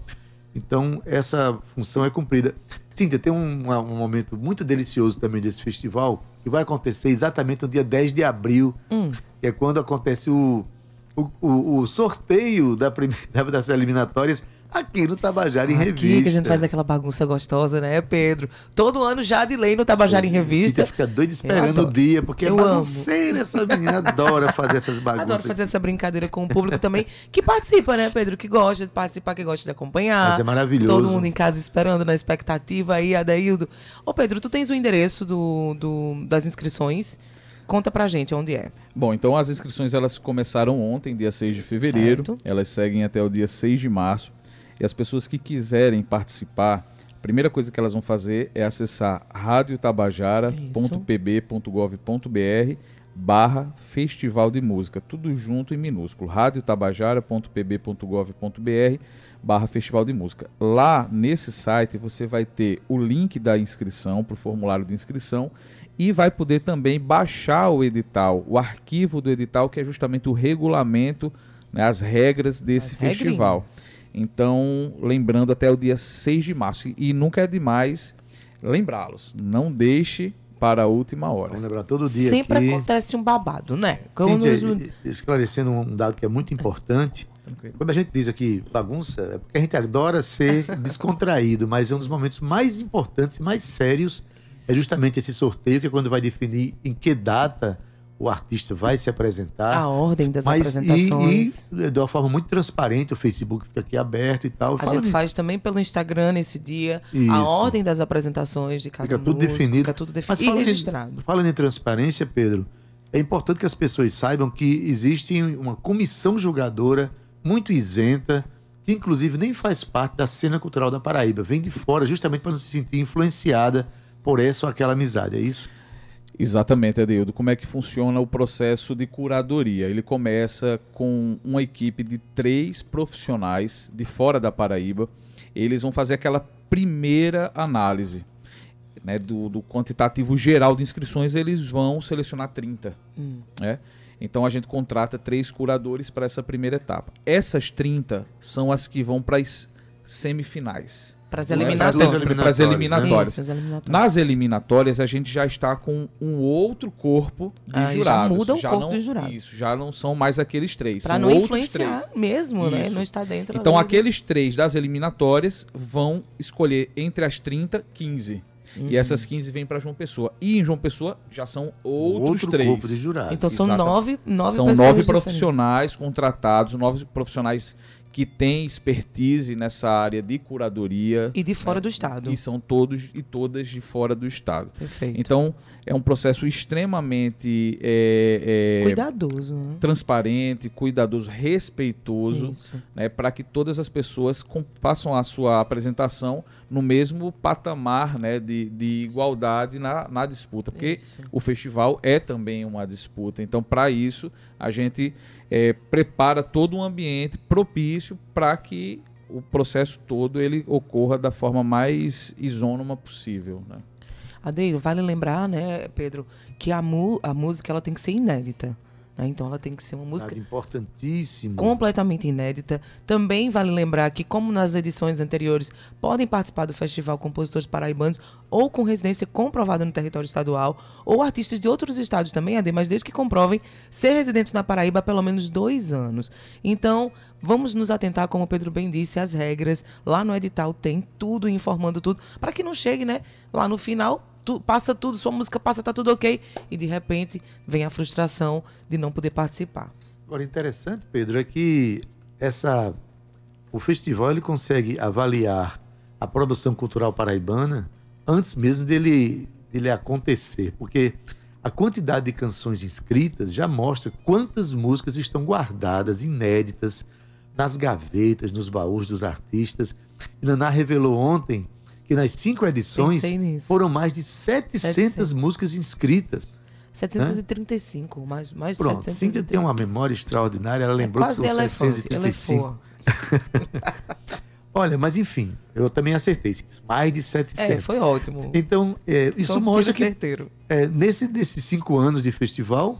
Então, essa função é cumprida. Cíntia, tem um, um momento muito delicioso também desse festival, que vai acontecer exatamente no dia 10 de abril, Hum. que é quando acontece o, o, o- o sorteio da primeira, das eliminatórias aqui no Tabajara em Aqui Revista. que a gente faz aquela bagunça gostosa, né, Pedro? Todo ano já de lei no Tabajara em Revista. Cíntia fica doida Eu esperando o dia, porque é Eu amo. bagunceira essa menina, adora fazer essas bagunças. Adoro fazer essa brincadeira com o público também, que participa, né, Pedro? Que gosta de participar, que gosta de acompanhar. Mas é maravilhoso. Todo mundo em casa esperando, na expectativa aí, Adaildo. Ô, Pedro, tu tens o endereço do, do- das inscrições? Conta pra gente onde é. Bom, então as inscrições elas começaram ontem, dia 6 de fevereiro. Certo. Elas seguem até o dia 6 de março. E as pessoas que quiserem participar, a primeira coisa que elas vão fazer é acessar radiotabajara.pb.gov.br barra Festival de Música, tudo junto em minúsculo, radiotabajara.pb.gov.br barra Festival de Música. Lá nesse site você vai ter o link da inscrição para o formulário de inscrição e vai poder também baixar o edital, o arquivo do edital, que é justamente o regulamento, né, as regras desse As festival. Então, lembrando até o dia 6 de março. E, nunca é demais lembrá-los. Não deixe para a última hora. Vamos lembrar todo dia Sempre aqui. acontece um babado, né? Quando Cíntia, esclarecendo um dado que é muito importante. Quando a gente diz aqui bagunça, é porque a gente adora ser descontraído, mas é um dos momentos mais importantes e mais sérios é justamente esse sorteio, que é quando vai definir em que data o artista vai se apresentar. A ordem das Mas, apresentações. E, e de uma forma muito transparente, o Facebook fica aqui aberto e tal. A gente faz também pelo Instagram nesse dia Isso. a ordem das apresentações de cada Fica tudo definido. Fica tudo Mas definido. E falando em- registrado. Falando em transparência, Pedro, é importante que as pessoas saibam que existe uma comissão julgadora muito isenta, que inclusive nem faz parte da cena cultural da Paraíba, vem de fora justamente para não se sentir influenciada por essa ou aquela amizade, é isso? Exatamente, Adeildo. Como é que funciona o processo de curadoria? Ele começa com uma equipe de três profissionais de fora da Paraíba. Eles vão fazer aquela primeira análise né, do, do quantitativo geral de inscrições. Eles vão selecionar 30. Hum. né? Então a gente contrata três curadores para essa primeira etapa. Essas 30 são as que vão para as semifinais. Para as Não é? eliminatórias. Para as eliminatórias. Isso, as eliminatórias. Nas eliminatórias, a gente já está com um outro corpo de já jurados. muda o corpo não, dos jurados. Isso, já não são mais aqueles três. São não outros influenciar três. mesmo, né? Isso. Não está dentro Então, ali do- aqueles três das eliminatórias vão escolher entre as 30, 15. Uhum. E essas 15 vêm para João Pessoa. E em João Pessoa já são outros Outro três. corpo de jurados. Então são Exatamente. nove, nove São pessoas nove diferentes. profissionais contratados, nove profissionais que têm expertise nessa área de curadoria. E de fora do estado. E são todos e todas de fora do estado. Perfeito. Então, é um processo extremamente é, é, Cuidadoso. né? transparente, cuidadoso, respeitoso, Isso. né, para que todas as pessoas com- façam a sua apresentação no mesmo patamar né, de, de igualdade na, na disputa. Porque Isso. o festival é também uma disputa. Então, para isso, a gente é, prepara todo um ambiente propício para que o processo todo ele ocorra da forma mais isônoma possível. Né? Adeiro, vale lembrar, né, Pedro, que a, mu a música ela tem que ser inédita. Né? Então ela tem que ser uma música Dado importantíssimo. completamente inédita. Também vale lembrar que, como nas edições anteriores, podem participar do festival compositores paraibanos ou com residência comprovada no território estadual, ou artistas de outros estados também, AD, mas desde que comprovem ser residentes na Paraíba há pelo menos dois anos. Então, vamos nos atentar, como o Pedro bem disse, às regras. Lá no edital tem tudo, informando tudo, para que não chegue, né, lá no final. Tu- passa tudo, sua música passa, tá tudo ok, e de repente vem a frustração de não poder participar. Agora, interessante, Pedro, é que essa, o festival ele consegue avaliar a produção cultural paraibana antes mesmo dele, dele acontecer, porque a quantidade de canções inscritas já mostra quantas músicas estão guardadas, inéditas, nas gavetas, nos baús dos artistas. Naná revelou ontem que nas cinco edições foram mais de 700, 700. músicas inscritas. 735, mais, mais de Pronto, 730. Cíntia tem uma memória extraordinária, ela lembrou que É Quase são de elefante, 735. elefou. Olha, mas enfim, eu também acertei, mais de 700. É, foi ótimo. Então, é, isso mostra que certeiro. é, nesse, nesses cinco anos de festival,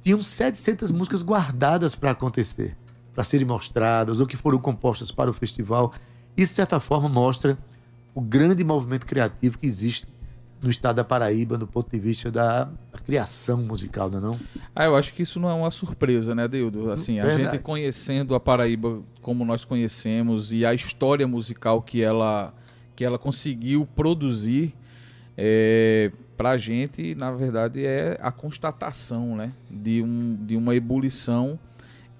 tinham 700 músicas guardadas para acontecer, para serem mostradas ou que foram compostas para o festival. Isso, de certa forma, mostra o grande movimento criativo que existe no estado da Paraíba, do ponto de vista da, da criação musical, não é não? Ah, eu acho que isso não é uma surpresa, né, Deildo? Assim, a Verdade. gente conhecendo a Paraíba como nós conhecemos e a história musical que ela, que ela conseguiu produzir, é, pra gente, na verdade, é a constatação, né, de, um, de uma ebulição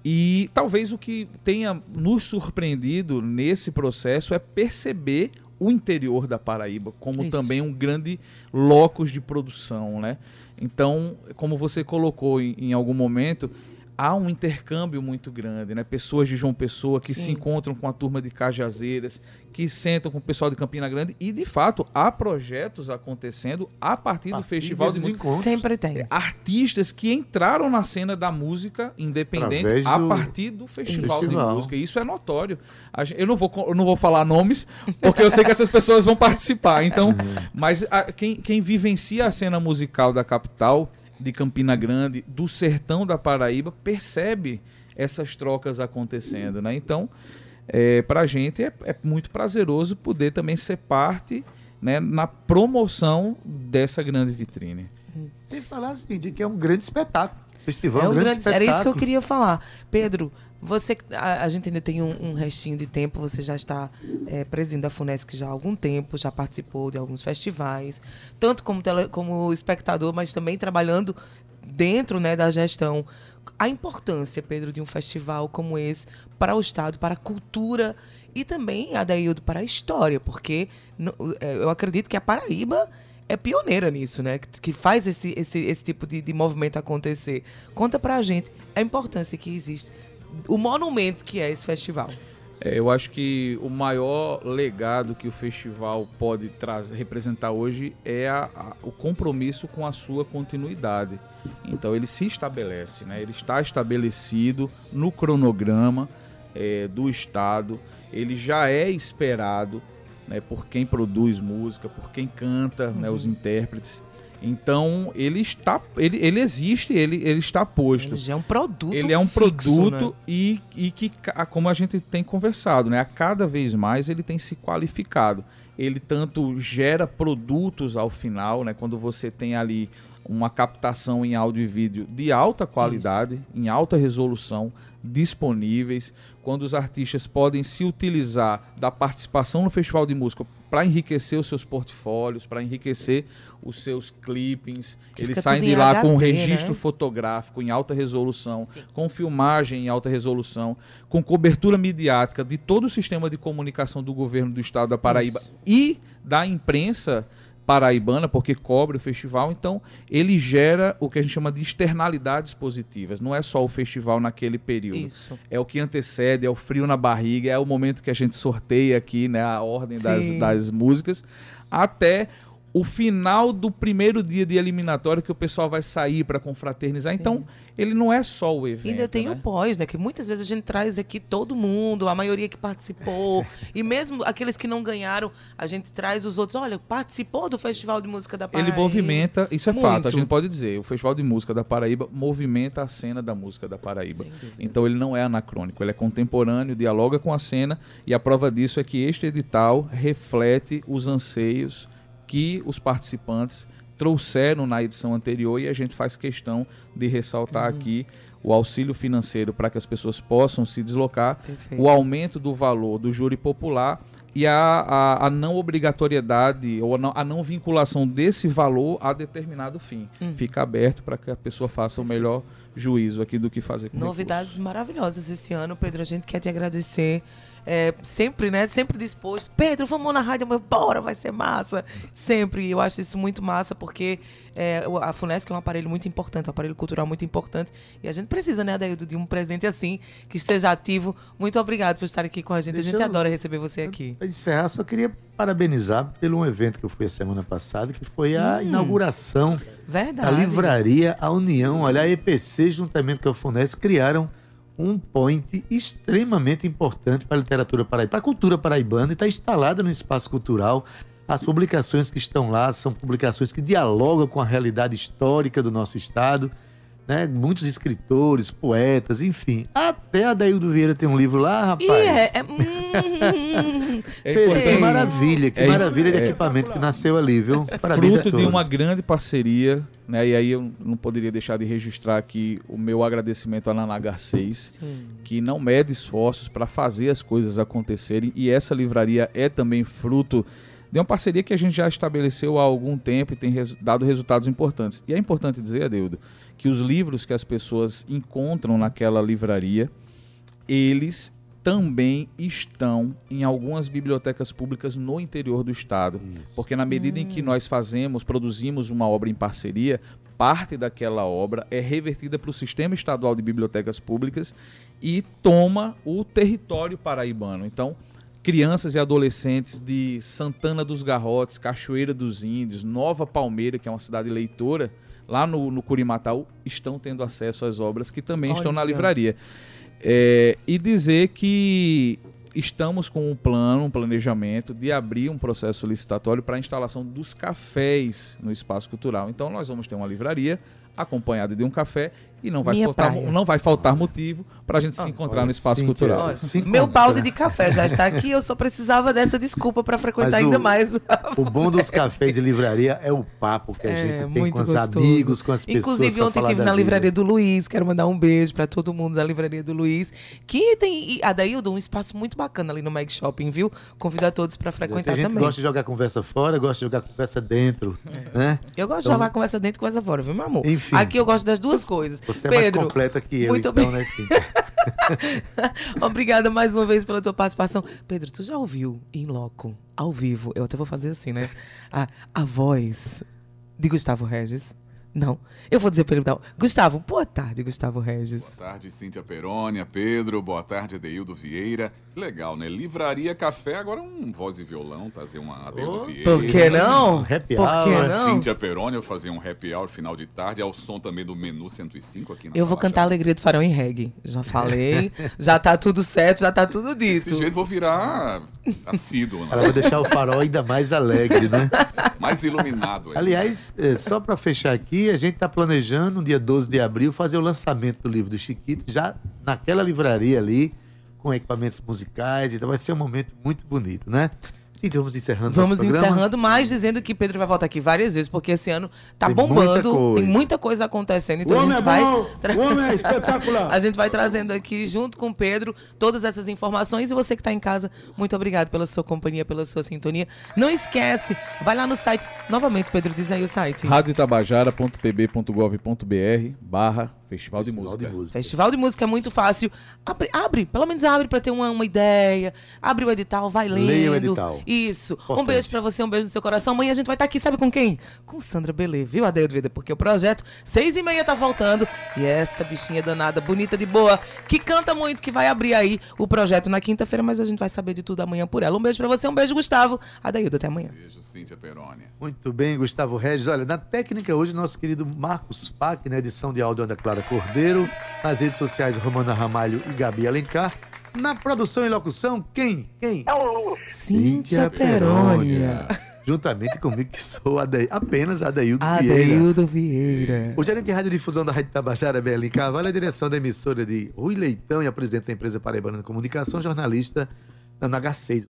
e talvez o que tenha nos surpreendido nesse processo é perceber o interior da Paraíba como Isso. também um grande locus de produção, né? Então, como você colocou em, em algum momento, há um intercâmbio muito grande, né? Pessoas de João Pessoa que se Sim. encontram com a turma de Cajazeiras, que sentam com o pessoal de Campina Grande e, de fato, há projetos acontecendo a partir do Partir Festival de Música encontros. Sempre tem. artistas que entraram na cena da música independente Através a partir do festival, festival. de música. Isso é notório. A Eu não vou, eu não vou falar nomes, porque eu sei que essas pessoas vão participar. Então, mas a- quem, quem vivencia a cena musical da capital, de Campina Grande, do sertão da Paraíba, percebe essas trocas acontecendo, né? Então, é, para a gente é, é muito prazeroso poder também ser parte né, na promoção dessa grande vitrine. Sem falar assim, de que é um grande espetáculo. Festival É é um um grande, grande, espetáculo. era isso que eu queria falar. Pedro, você, a, a gente ainda tem um, um restinho de tempo, você já está é, a FUNESC já há algum tempo, já participou de alguns festivais, tanto como, tele, como espectador, mas também trabalhando dentro né, da gestão. A importância, Pedro, de um festival como esse para o Estado, para a cultura e também, Adaildo, para a história, porque é, eu acredito que a Paraíba é pioneira nisso, né? Que, faz esse, esse, esse tipo de, de movimento acontecer. Conta pra gente a importância que existe, o monumento que é esse festival. É, eu acho que o maior legado que o festival pode trazer, representar hoje é a- a- o compromisso com a sua continuidade. Então ele se estabelece, né? ele está estabelecido no cronograma é, do Estado, ele já é esperado né, por quem produz música, por quem canta, né, os intérpretes. Então ele está, ele, ele existe, ele, ele está posto Ele é um produto ele é um fixo, produto né? e, e que, como a gente tem conversado, né? A cada vez mais ele tem se qualificado. Ele tanto gera produtos ao final, né? Quando você tem ali uma captação em áudio e vídeo de alta qualidade, em alta resolução, disponíveis, quando os artistas podem se utilizar da participação no festival de música para enriquecer os seus portfólios, para enriquecer os seus clippings. Que Eles saem de lá com um HD, registro né? fotográfico em alta resolução, Sim. com filmagem em alta resolução, com cobertura midiática de todo o sistema de comunicação do governo do estado da Paraíba Isso. e da imprensa paraibana, porque cobre o festival, então ele gera o que a gente chama de externalidades positivas. Não é só o festival naquele período. Isso. É o que antecede, é o frio na barriga, é o momento que a gente sorteia aqui, né, a ordem das, das músicas, até o final do primeiro dia de eliminatória que o pessoal vai sair para confraternizar. Então, ele não é só o evento. Ainda tem né? o pós, né? Que muitas vezes a gente traz aqui todo mundo, a maioria que participou. e mesmo aqueles que não ganharam, a gente traz os outros. Olha, participou do Festival de Música da Paraíba. Ele movimenta, isso é Muito. fato, a gente pode dizer, o Festival de Música da Paraíba movimenta a cena da música da Paraíba. Então ele não é anacrônico, ele é contemporâneo, dialoga com a cena e a prova disso é que este edital reflete os anseios que os participantes trouxeram na edição anterior e a gente faz questão de ressaltar Uhum. aqui o auxílio financeiro para que as pessoas possam se deslocar, Perfeito. o aumento do valor do júri popular e a, a, a não obrigatoriedade ou a não, a não vinculação desse valor a determinado fim. Hum. Fica aberto para que a pessoa faça o melhor juízo aqui do que fazer com Novidades recurso. maravilhosas esse ano, Pedro. A gente quer te agradecer. É, sempre, né? Sempre disposto. Pedro, vamos na rádio, mas bora, vai ser massa. Sempre. Eu acho isso muito massa, porque é, a FUNESC é um aparelho muito importante, um aparelho cultural muito importante. E a gente precisa, né, Adaildo, de um presente assim, que esteja ativo. Muito obrigado por estar aqui com a gente. Deixa a gente eu- adora receber você aqui. Para encerrar, só queria parabenizar pelo um evento que eu fui a semana passada, que foi a inauguração da Verdade. livraria A União. Olha, a EPC, juntamente com a FUNES, criaram um point extremamente importante para a literatura paraibana, para a cultura paraibana, e está instalada no espaço cultural. As publicações que estão lá são publicações que dialogam com a realidade histórica do nosso estado. Né? Muitos escritores, poetas, enfim. Até Adaildo Vieira tem um livro lá, rapaz. E é. é hum, É Sei, importante. que maravilha, que É, maravilha de é. equipamento que nasceu ali, viu? Parabéns a fruto todos. de uma grande parceria, né? E aí eu não poderia deixar de registrar aqui o meu agradecimento à Naná Garcês, que não mede esforços para fazer as coisas acontecerem. E essa livraria é também fruto de uma parceria que a gente já estabeleceu há algum tempo e tem resu- dado resultados importantes. E é importante dizer, Adeudo, que os livros que as pessoas encontram naquela livraria, eles também estão em algumas bibliotecas públicas no interior do estado. Porque na medida em que nós fazemos, produzimos uma obra em parceria, parte daquela obra é revertida para o Sistema Estadual de Bibliotecas Públicas e toma o território paraibano. Então, crianças e adolescentes de Santana dos Garrotes, Cachoeira dos Índios, Nova Palmeira, que é uma cidade leitora, lá no, no Curimatau, estão tendo acesso às obras que também estão na Olha. livraria. É, e dizer que estamos com um plano, um planejamento de abrir um processo licitatório para a instalação dos cafés no espaço cultural. Então nós vamos ter uma livraria acompanhada de um café e não vai Minha faltar, praia. não vai faltar motivo para a gente se encontrar no espaço Cíntia, cultural. Meu balde de café já está aqui, eu só precisava dessa desculpa para frequentar Mas o- ainda mais. O bom dos cafés de livraria é o papo que a É, gente tem muito com os gostoso. amigos, com as pessoas. Inclusive, ontem falar tive da na vida. livraria do Luiz. Quero mandar um beijo para todo mundo da livraria do Luiz. Que tem, e, Adaildo, um espaço muito bacana ali no Mag Shopping, viu? Convido a todos para frequentar Tem gente também. que gosta de jogar conversa fora, gosta de jogar conversa dentro, né? Eu gosto de Então- jogar conversa dentro e conversa fora, viu, meu amor? Enfim. Aqui eu gosto das duas coisas. Você é mais Pedro, completa que eu, muito então, né? Obrigada mais uma vez pela tua participação. Pedro, tu já ouviu em loco, ao vivo, eu até vou fazer assim, né? A, a voz de Gustavo Regis? Não. Eu vou dizer para ele, não. Gustavo, boa tarde, Gustavo Regis. Boa tarde, Cíntia Perônia, Pedro, boa tarde, Adeildo Vieira. Legal, né? Livraria Café, agora um voz e violão, trazer uma Adeildo Vieira. Por que não? Happy Por que não? Cíntia Perônia fazer um happy hour final de tarde, ao som também do menu 105 aqui na Eu vou cantar Alegria do Farão em reggae. Já falei, já tá tudo certo, já tá tudo Desse dito. jeito vou virar assíduo, Ela né? vai deixar o farol ainda mais alegre, né? mais iluminado. aí. Aliás, é, só para fechar aqui, a gente está planejando, no dia 12 de abril, fazer o lançamento do livro do Chiquito, já naquela livraria ali, com equipamentos musicais, então vai ser um momento muito bonito, né? Cíntia, vamos encerrando Vamos encerrando, mas dizendo que Pedro vai voltar aqui várias vezes, porque esse ano tá Tem muita bombando, coisa. tem muita coisa acontecendo, então O a homem gente é vai. bom, tra- o homem é espetacular. A gente vai trazendo aqui, junto com o Pedro, todas essas informações. E você que está em casa, muito obrigado pela sua companhia, pela sua sintonia. Não esquece, vai lá no site. Novamente, Pedro, diz aí o site. radioitabajara.pb.gov.br barra Festival de Música. de música. Festival de música é muito fácil. Abre, abre pelo menos abre para ter uma, uma ideia. Abre o edital, vai lendo. Leia o edital. Isso. Um Importante. beijo para você, um beijo no seu coração. Amanhã a gente vai estar aqui, sabe com quem? Com Sandra Belê, viu, Adeildo Vida? Porque o projeto seis e meia tá voltando. E essa bichinha danada, bonita de boa, que canta muito, que vai abrir aí o projeto na quinta-feira, mas a gente vai saber de tudo amanhã por ela. Um beijo para você, um beijo, Gustavo. Adeildo, até amanhã. Beijo, Cíntia Perônia. Muito bem, Gustavo Regis. Olha, na técnica hoje, nosso querido Marcos Pac, na edição de áudio Ana Clara Cordeiro, nas redes sociais Romana Ramalho e Gabi Alencar. Na produção e locução, quem? Quem? Cíntia Perônia. Juntamente comigo, que sou Ade... apenas Vieira. Adeildo Vieira. O gerente de radiodifusão da Rádio Tabajara, Belém Carvalho, a direção da emissora de Rui Leitão e a presidente da empresa Paraibana de Comunicação, jornalista Ana H6.